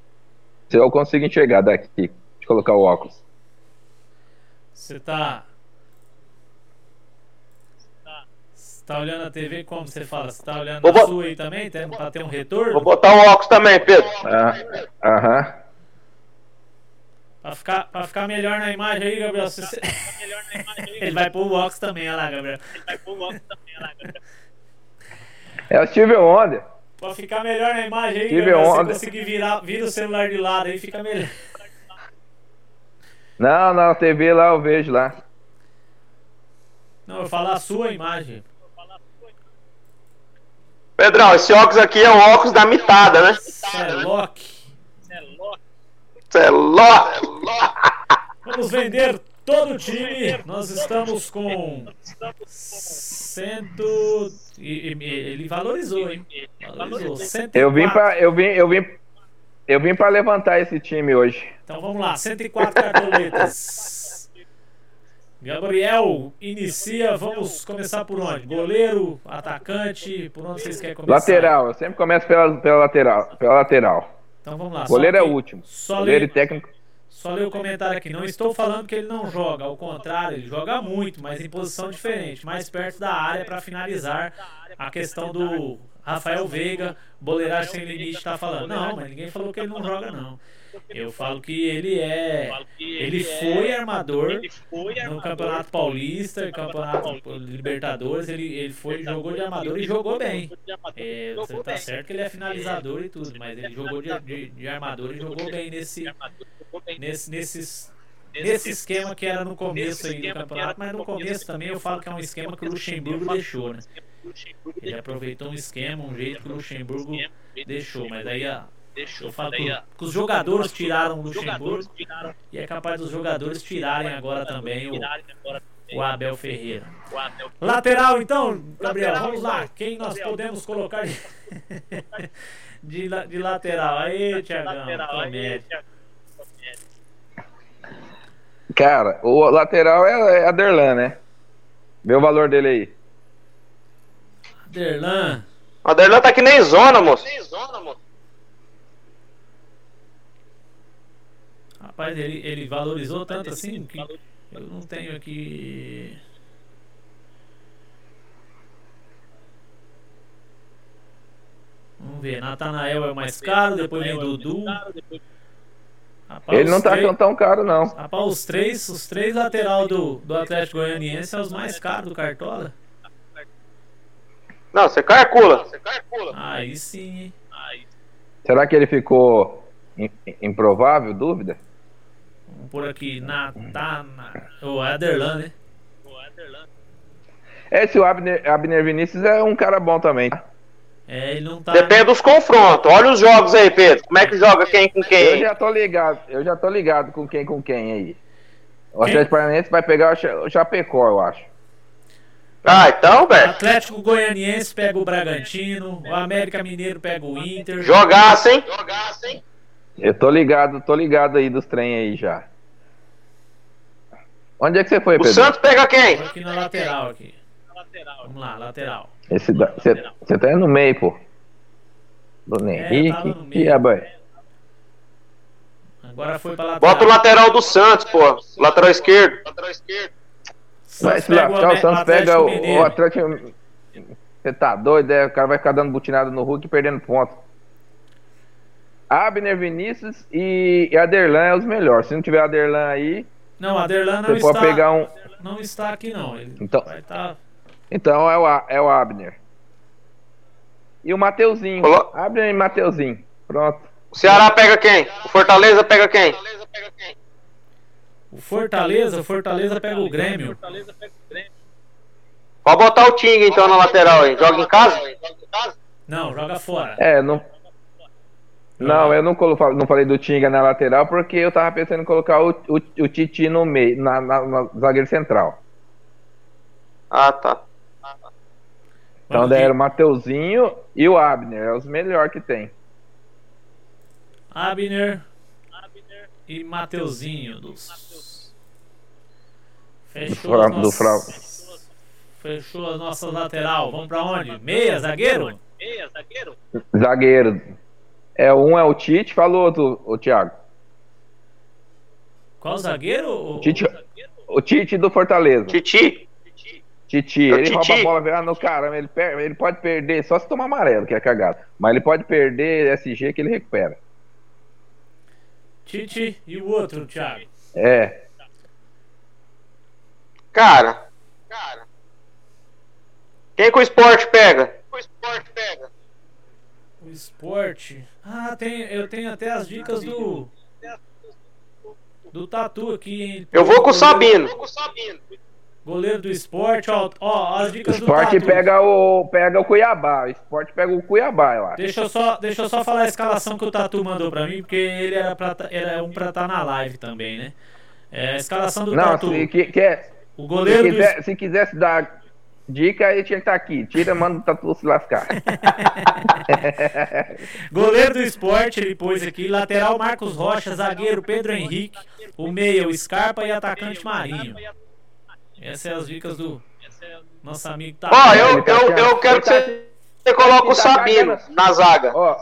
eu consigo enxergar daqui. Deixa eu colocar o óculos. Você tá. Você tá olhando a TV como você fala? Você tá olhando Vou a sua aí também? Tem, pra ter um retorno? Vou botar o óculos também, Pedro. Ah, Aham. Pra ficar, pra ficar melhor na imagem aí, Gabriel. se você- Ele vai pôr o óculos também, olha lá, Gabriel. É o Steve Wonder. Pra ficar melhor na imagem aí, se né, conseguir virar, vira o celular de lado aí, fica melhor. Não, não, TV lá eu vejo lá. Não, eu falo a sua imagem. Pedrão, esse óculos aqui é um óculos da mitada, né? É Celoc. é lock. Vamos vender todo o time. Nós estamos com 100. Ele valorizou, hein? Valorizou. 104. Eu vim pra, eu vim, eu vim, eu vim para levantar esse time hoje. Então vamos lá, 104 cartoletas. Gabriel inicia, vamos começar por onde? Goleiro, atacante, por onde vocês querem começar? Lateral, eu sempre começo pela, pela lateral, pela lateral. Então vamos lá. Goleiro é o último. Só Goleiro e técnico. Só ler o comentário aqui. Não estou falando que ele não joga, ao contrário, ele joga muito, mas em posição diferente, mais perto da área para finalizar a questão do Rafael Veiga, boleiragem sem limite, está falando. Não, mas ninguém falou que ele não joga, não. Eu falo que ele é. Ele foi armador no Campeonato Paulista, Campeonato Libertadores, ele, ele foi, jogou de armador e jogou bem. É, você tá certo que ele é finalizador e tudo, mas ele jogou de, de, de armador e jogou bem nesse, nesse, nesses, nesse esquema que era no começo aí do campeonato, mas no começo também eu falo que é um esquema que o Luxemburgo deixou, né? Ele aproveitou um esquema, um jeito que o Luxemburgo deixou, mas aí a. Eu falo que, que os jogadores tiraram o Luxemburgo e é capaz dos jogadores tirarem agora também o, o Abel Ferreira. Lateral então, Gabriel, vamos lá. Quem nós podemos colocar de, de, de lateral? Aí, Tiagão. Cara, o lateral é, é Aderlan, né? Vê o valor dele aí. Derlan, O Aderlan tá que nem zona, moço. Rapaz, ele, ele valorizou tanto assim que eu não tenho aqui. Vamos ver, Natanael é o mais caro, depois vem Dudu. Rapaz, Ele não tá três- tão, caro, não. Rapaz, os três, os três lateral do, do Atlético Goianiense são os mais caros do Cartola. Não, você calcula. Você calcula. Aí sim, hein? Será que ele ficou im- improvável? Dúvida? Por aqui, Natana. O Aderlan, né? Esse o Abner, Abner Vinícius é um cara bom também. tá? É, ele não tá. Depende dos confrontos. Olha os jogos aí, Pedro. Como é que joga quem com Eu quem? já tô ligado, eu já tô ligado com quem com quem aí. O? Atlético Paranaense vai pegar o Cha- o Chapecó, eu acho. Ah, então, O velho. Atlético Goianiense pega o Bragantino, o América Mineiro pega o Inter. Jogaça, hein? Hein? Eu tô ligado, tô ligado aí dos trem aí já. Onde é que você foi, O Pedro? Santos pega quem? Tô aqui na lateral aqui. Vamos lá, lateral. Esse da- Você você tá no meio, pô. Bruno É, Henrique. tava no meio. E a boy? Agora foi pra lateral. Bota o lateral do Santos, pô. Lateral esquerdo. Lateral esquerdo. Vai Santos se o lascar, o Santos pega o, Mineiro. o Atlético. Você tá doido, é? O cara vai ficar dando butinada no Hulk e perdendo ponto. Abner Vinícius e e Aderlan é os melhores. Se não tiver Aderlan aí, Não, o Aderlan não você está, pode pegar um. não está aqui não. Ele Então- vai estar. Então é o, A- é o Abner. E o Mateuzinho. Colo- Abner e Mateuzinho. Pronto. O Ceará pega quem? O Fortaleza pega quem? O Fortaleza, o Fortaleza pega o Grêmio. Pode botar o Ting então na lateral aí. Joga em casa? Não, joga fora. É, não. Não, eu não, colo- não falei do Tinga na lateral porque eu tava pensando em colocar o, o, o Titi no meio, na, na, na zagueiro central. Ah, tá. Então daí era o Mateuzinho e o Abner, é os melhores que tem. Abner e Mateuzinho dos Fechou, do nossas- Fra- Fechou a nossa lateral. Vamos pra onde? Meia, zagueiro? Zagueiro. É, um é o Tite, falou outro, o Thiago. Qual zagueiro? O- Tite, o Tite do Fortaleza. Titi? Titi, É o ele Titi. rouba a bola, ah, no caramba, ele, per- ele pode perder, só se tomar amarelo, que é cagado. Mas ele pode perder SG que ele recupera. Tite e o outro, Thiago. É, Cara. Cara. Quem que o esporte pega? O esporte pega. O esporte. Ah, tem, eu tenho até as dicas do. Do Tatu aqui, hein? Eu vou com o Sabino. Goleiro do esporte, ó, ó as o dicas do esporte Tatu. pega o, pega o Cuiabá, o esporte pega o Cuiabá, eu acho. Deixa eu, só, deixa eu só falar a escalação que o Tatu mandou pra mim, porque ele era, pra, tá- era um pra estar na live também, né? É, a escalação do Não, Tatu. se, que, quer, O se, goleiro do quiser, se quisesse dar dica, ele tinha que estar aqui. Tira, manda o Tatu se lascar. Goleiro do esporte, ele pôs aqui. Lateral Marcos Rocha, zagueiro Pedro Henrique, o meia, o Scarpa e atacante Marinho. Essas são as dicas do nosso amigo Tatu. Ó, eu, eu, eu quero que você, você coloque o Sabino na zaga. Ó,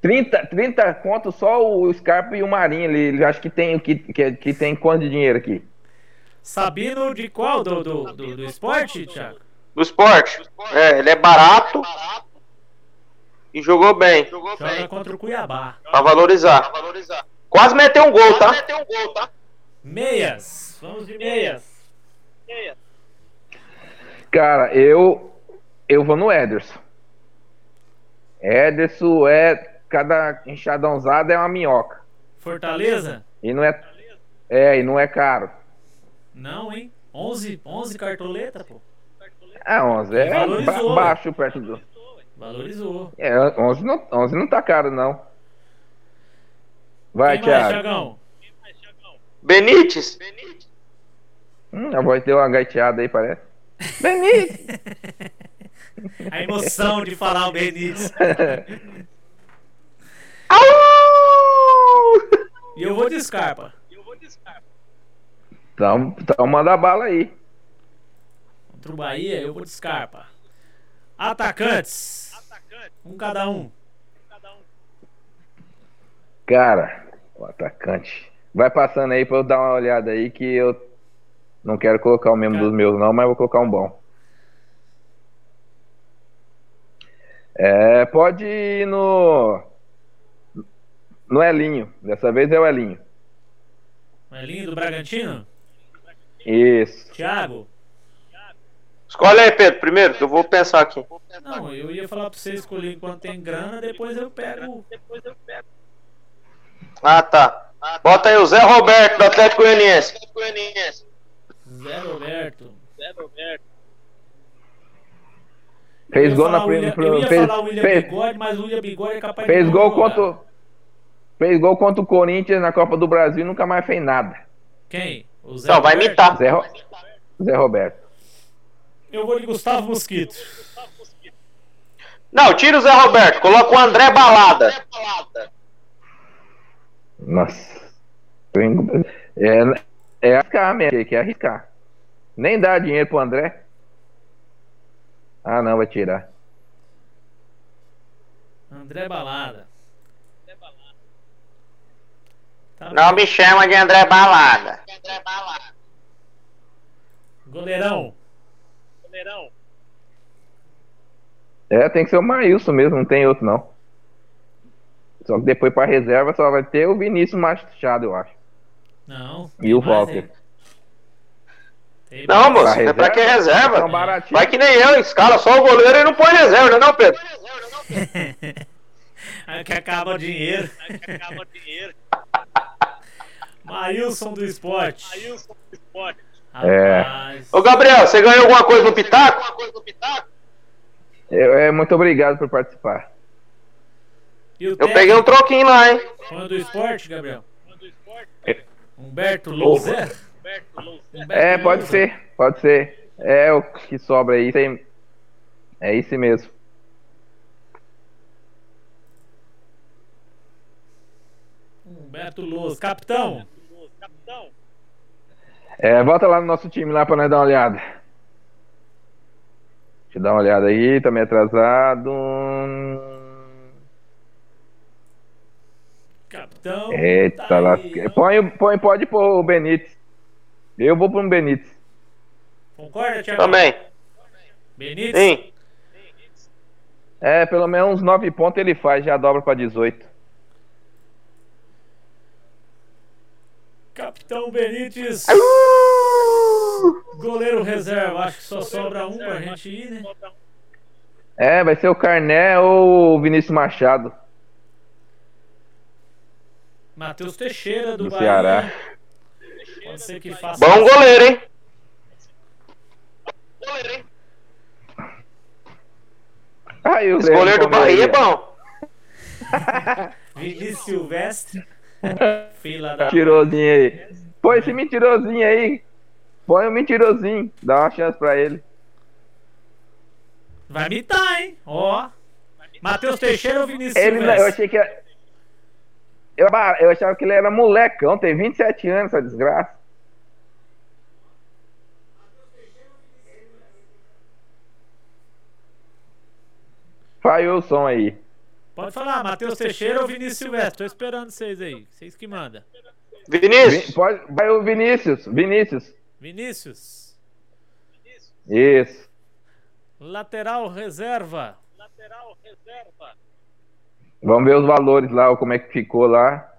30, 30 conto só o Scarpa e o Marinho. Ele, ele acho que tem, que, que, que tem quanto de dinheiro aqui? Sabino de qual? Do, do, do, do esporte, Thiago? Do esporte. É, ele é barato. E jogou bem. Joga contra o Cuiabá. Pra valorizar. Quase meteu um gol, tá? Meias. Vamos de meias. Cara, eu eu vou no Ederson. Ederson é cada enxadãozada é uma minhoca. Fortaleza? E não é é, e não é caro. Não, hein? 11, 11 cartoleta, pô. Ah, 11 é Valorizou, ba baixo perto do. Valorizou. É, 11 não, 11 não tá caro não. Vai, Quem mais, Thiago. Thiagão? Benítez? Hum, a voz deu uma gaiteada aí, parece. Benítez! A emoção de falar o Benítez. Au! E eu vou de Scarpa. Então, então manda bala aí. Contra o Bahia, eu vou de Scarpa. Atacantes. Um cada um. Cara, o atacante. Vai passando aí pra eu dar uma olhada aí que eu não quero colocar o mesmo Cara. dos meus não, mas vou colocar um bom. É, pode ir no no Elinho. Dessa vez é o Elinho. Elinho do Bragantino. Isso. Thiago. Escolhe aí, Pedro, primeiro, que eu vou pensar aqui. Não, eu ia falar pra você escolher enquanto tem grana, depois eu pego. Ah, tá. Bota aí o Zé Roberto, do Atlético Goianiense. Zé Roberto. Fez Eu ia gol na primeira. Eu ia Fez, falar o William fez, Bigode, mas o William Bigode é capaz de fez não gol jogar. contra o- Fez gol contra o Corinthians na Copa do Brasil e nunca mais fez nada. Quem? O Zé Não, vai Roberto? imitar. Zé, Ro- Zé Roberto. Eu vou de Gustavo Mosquito. Não, tira o Zé Roberto, coloca o André Balada. Nossa. É, é arriscar mesmo, que é arriscar. Nem dá dinheiro pro André. Ah, não, vai tirar. André Balada. Tá Não bom. me chama de André Balada. Goleirão. É, tem que ser o Maílson mesmo, não tem outro não. Só que depois pra reserva só vai ter o Vinícius Machado, eu acho. Não. E o? Tem Não, moço, Pra é pra quem reserva. Baratinhos. Vai que nem eu, escala só o goleiro e não põe reserva, não é não, Pedro? Aí que acaba o dinheiro. Maílson do esporte. É. Rapaz. Ô, Gabriel, você ganhou alguma coisa no Pitaco? Eu- é, muito obrigado por participar. Eu peguei um troquinho lá, hein? Fã do esporte, Gabriel? É. Humberto Louser? É, pode ser, pode ser. É o que sobra aí. tem- É isso mesmo. Humberto Louser. Capitão? É, volta lá no nosso time lá pra nós dar uma olhada. Deixa eu dar uma olhada aí, tá meio atrasado. Capitão. Eita, tá lá. aí. Põe, põe, pode pôr o Benítez. Eu vou pro um Benítez. Concorda, Thiago? Também. Benítez? Sim. É, pelo menos uns 9 pontos ele faz, já dobra pra 18. Capitão Benítez. Goleiro reserva. Acho que só sobra um pra gente ir, né? É, vai ser o Carné ou o Vinícius Machado. Matheus Teixeira do, Do Bahia. Ceará. Pode ser que faça. Bom goleiro, hein? Ah, e o Esse goleiro do Bahia é bom. Vinícius Silvestre. Fila da. Mentirosinho aí. Põe esse mentirosinho aí. Põe o mentirosinho. Dá uma chance pra ele. Vai mitar, hein? Ó. Matheus Teixeira ou Vinícius Ele, eu achei que era- eu, eu achava que ele era molecão, tem 27 anos essa desgraça. Falhou o som aí. Pode falar, Matheus Teixeira ou Vinícius Silvestre? Tô esperando vocês aí. Vocês que mandam. Vi- Vinícius. pode, vai o Vinícius. Vinícius. Vinícius. Isso. Lateral reserva. Vamos ver os valores lá, como é que ficou lá.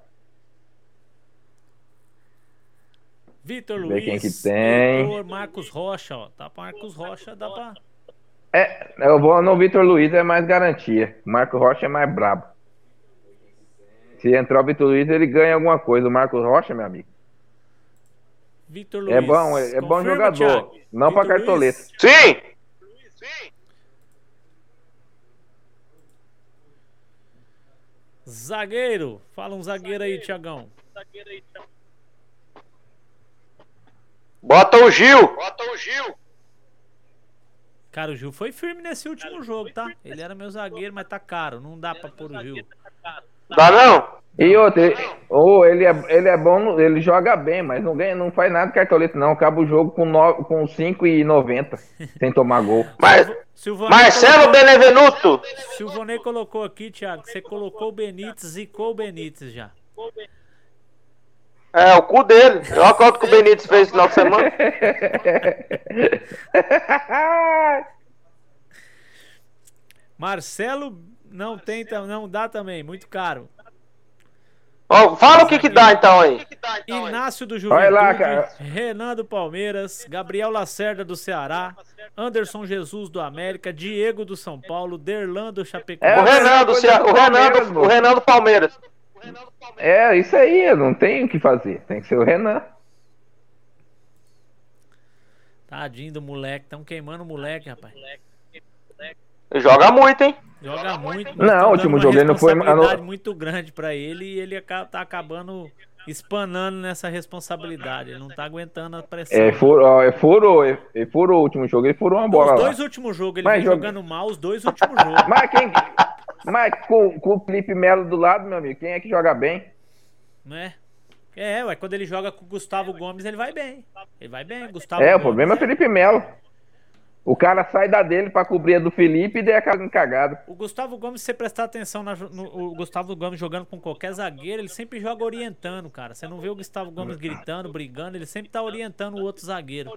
Vitor Ver Luiz. quem que tem. Heitor, Marcos Rocha, ó. Tá Marcos Rocha, dá pra. É, eu vou no Vitor Luiz, é mais garantia. O Marco Rocha é mais brabo. Se entrar o Vitor Luiz, ele ganha alguma coisa. O Marcos Rocha, meu amigo, Vitor Luiz. é bom, é, é bom jogador. Thiago? Não pra Vitor cartoleta. Luiz? Sim. Zagueiro. Fala um zagueiro aí, Tiagão. Bota o Gil. Bota o Gil. Cara, o Gil foi firme nesse último jogo, tá? Ele era meu zagueiro, mas tá caro. Não dá pra pôr o Gil. Dá não? E outro, ele, ou ele, é, ele é bom, ele joga bem, mas não ganha, não faz nada de cartoleta, não. Acaba o jogo com, no, com 5,90 sem tomar gol. Mas, Silvanei Marcelo colocou- Benevenuto. Silvanei colocou aqui, Thiago. Você colocou o Benítez, zicou o Benítez já. É, o cu dele. Olha quanto que o Benítez fez no final de semana. Marcelo não tem, tam- não dá também, muito caro. Ó, fala o que que dá então aí. Inácio do lá, Juventude, cara. Renan do Palmeiras, Gabriel Lacerda do Ceará, Anderson Jesus do América, Diego do São Paulo, Derlan do É, O Chapecoense. Renan do, Cea- o Renan do, o Renan do Palmeiras. É, isso aí, não tem o que fazer. Tem que ser o Renan. Tadinho do moleque, estão queimando o moleque, rapaz. Joga muito, hein? Joga muito. mas Não, o último jogo ele não foi- responsabilidade muito grande pra ele e ele tá acabando espanando nessa responsabilidade. Ele não tá aguentando a pressão. É, furou, é, furou, é, é, furou o último jogo, ele furou uma bola Os lá. dois últimos jogos, ele Mas vem joga- jogando mal, os dois últimos jogos. Mas quem. Mas com, com o Felipe Melo do lado, meu amigo, quem é que joga bem? né? É, ué, quando ele joga com o Gustavo Gomes, ele vai bem. Ele vai bem, Gustavo É, o Gomes. problema é o Felipe Melo. O cara sai da dele pra cobrir a do Felipe e daí acaba cagado. O Gustavo Gomes, se você prestar atenção na no, o Gustavo Gomes jogando com qualquer zagueiro, ele sempre joga orientando, cara. Você não vê o Gustavo Gomes gritando, brigando, ele sempre tá orientando o outro zagueiro.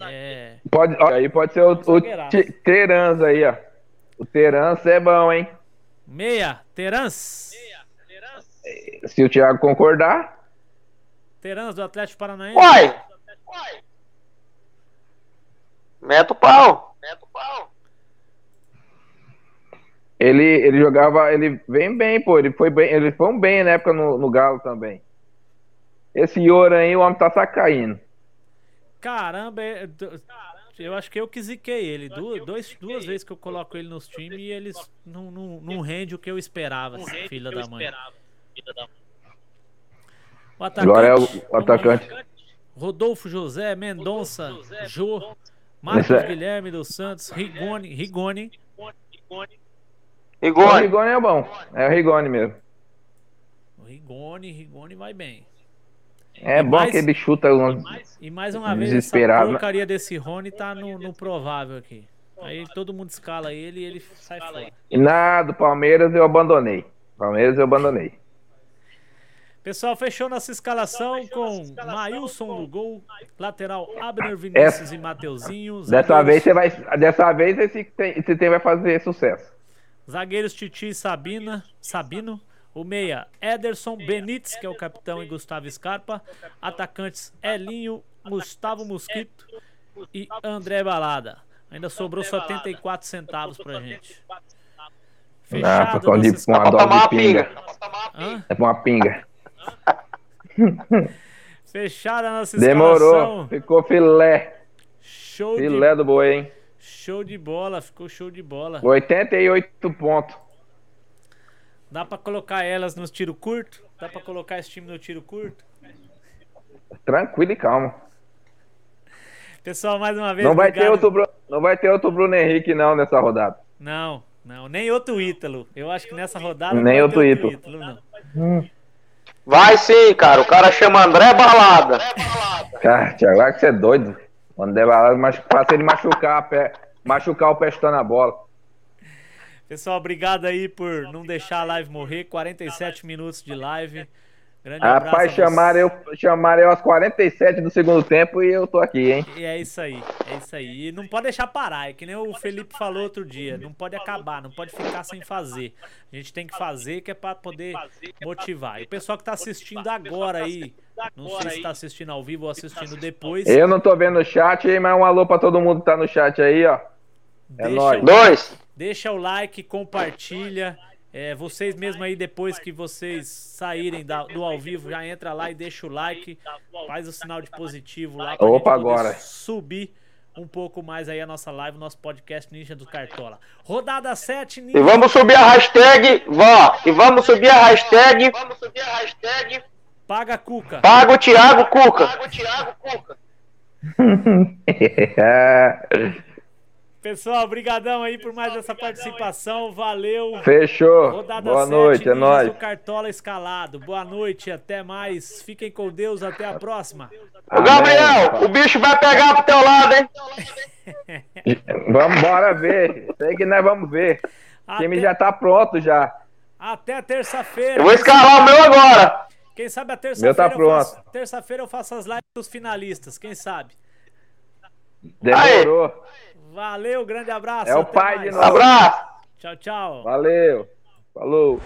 É. Pode, ó, aí pode ser o, o Zagueiraço. Te- Terans aí, ó. O Terans é bom, hein? Meia, Terans. Se o Thiago concordar. Terans do Atlético Paranaense. Uai! Meta o pau. Meta o pau. Ele, ele jogava, ele vem bem, pô. Ele foi bem, ele foi um bem na época no, no Galo também. Esse Yoran aí, o homem tá sacaindo. Caramba, é- do- eu acho que eu que ziquei ele. Du- dois, duas vezes que eu coloco ele nos times e eles não, não, não rende o que eu esperava, esse filho da mãe. O atacante, Agora é o, o atacante. Rodolfo José, Mendonça, Jô, Marcos é- Guilherme dos Santos, Rigoni, Rigoni, O Igor. Rigoni é bom. É o Rigoni mesmo. Rigoni, Rigoni vai bem. É E bom mais- que ele chuta uns. E mais uma vez, essa Desesperado, né? porcaria desse Rony tá no, no provável aqui. Aí todo mundo escala ele e ele sai fora. E na do Palmeiras eu abandonei. Palmeiras eu abandonei. Pessoal, fechou nossa escalação com Maílson no gol, lateral Abner Vinícius e Mateuzinho. Dessa vez você vai. Dessa vez esse, tem- esse tem vai fazer sucesso. Zagueiros Titi e Sabina, Sabino. O meia, Ederson Benítez, que é o capitão, e Gustavo Scarpa. Atacantes, Elinho, Gustavo Mosquito e André Balada. Ainda sobrou 74 centavos pra gente. Fechado de nossa uma dose tomar de uma pinga. É pra uma pinga. Fechada a nossa Demorou. escalação. Ficou filé. Show de, Filé do boi, hein? show de bola, ficou show de bola. 88 pontos. Dá pra colocar elas nos tiro curto? Dá pra colocar esse time no tiro curto? Tranquilo e calmo. Pessoal, mais uma vez. Não vai, ter outro, não vai ter outro Bruno Henrique, não, nessa rodada. Não, não, nem outro Ítalo. Eu acho que nessa rodada Nem não vai outro ter Ítalo. Ítalo, não. Vai sim, cara. O cara chama André Balada. Cara, Thiago, vai que você é doido. Quando der balada, mas faça ele machucar, a pé, machucar o pé chutando a bola. Pessoal, obrigado aí por não deixar a live morrer. 47 minutos de live. Grande abraço. Rapaz, chamaram eu, chamaram eu aos 47 do segundo tempo e eu tô aqui, hein? E é isso aí, é isso aí. E não pode deixar parar, é que nem o Felipe falou outro dia. Não pode acabar, não pode ficar sem fazer. A gente tem que fazer que é pra poder motivar. E o pessoal que tá assistindo agora aí, não sei se tá assistindo ao vivo ou assistindo depois. Eu não tô vendo o chat, hein, mas um alô pra todo mundo que tá no chat aí, ó. É deixa nóis. Dois. Deixa o like, compartilha. É, vocês mesmo aí, depois que vocês saírem da- do ao vivo, já entra lá e deixa o like. Faz o sinal de positivo lá Opa, agora. subir um pouco mais aí a nossa live, nosso podcast Ninja do Cartola. Rodada 7, Ninja. E vamos subir a hashtag. Vó. E vamos subir a hashtag. Paga a Cuca. Paga o Thiago Cuca. Pessoal, brigadão aí por mais essa participação. Valeu. Fechou. Rodada Boa 7, noite, é nóis. Cartola escalado. Boa noite, até mais. Fiquem com Deus, até a próxima. Ô, Gabriel, o bicho vai pegar pro teu lado, hein? Vamos bora ver. Sei que nós vamos ver. O time Até- já tá pronto já. Até terça-feira. Eu vou escalar o meu agora. Quem sabe a Meu terça-feira tá eu pronto. faço- terça-feira eu faço as lives dos finalistas, quem sabe? Demorou. Valeu, grande abraço. É o pai mais. de novo. Abraço. Tchau, tchau. Valeu. Falou.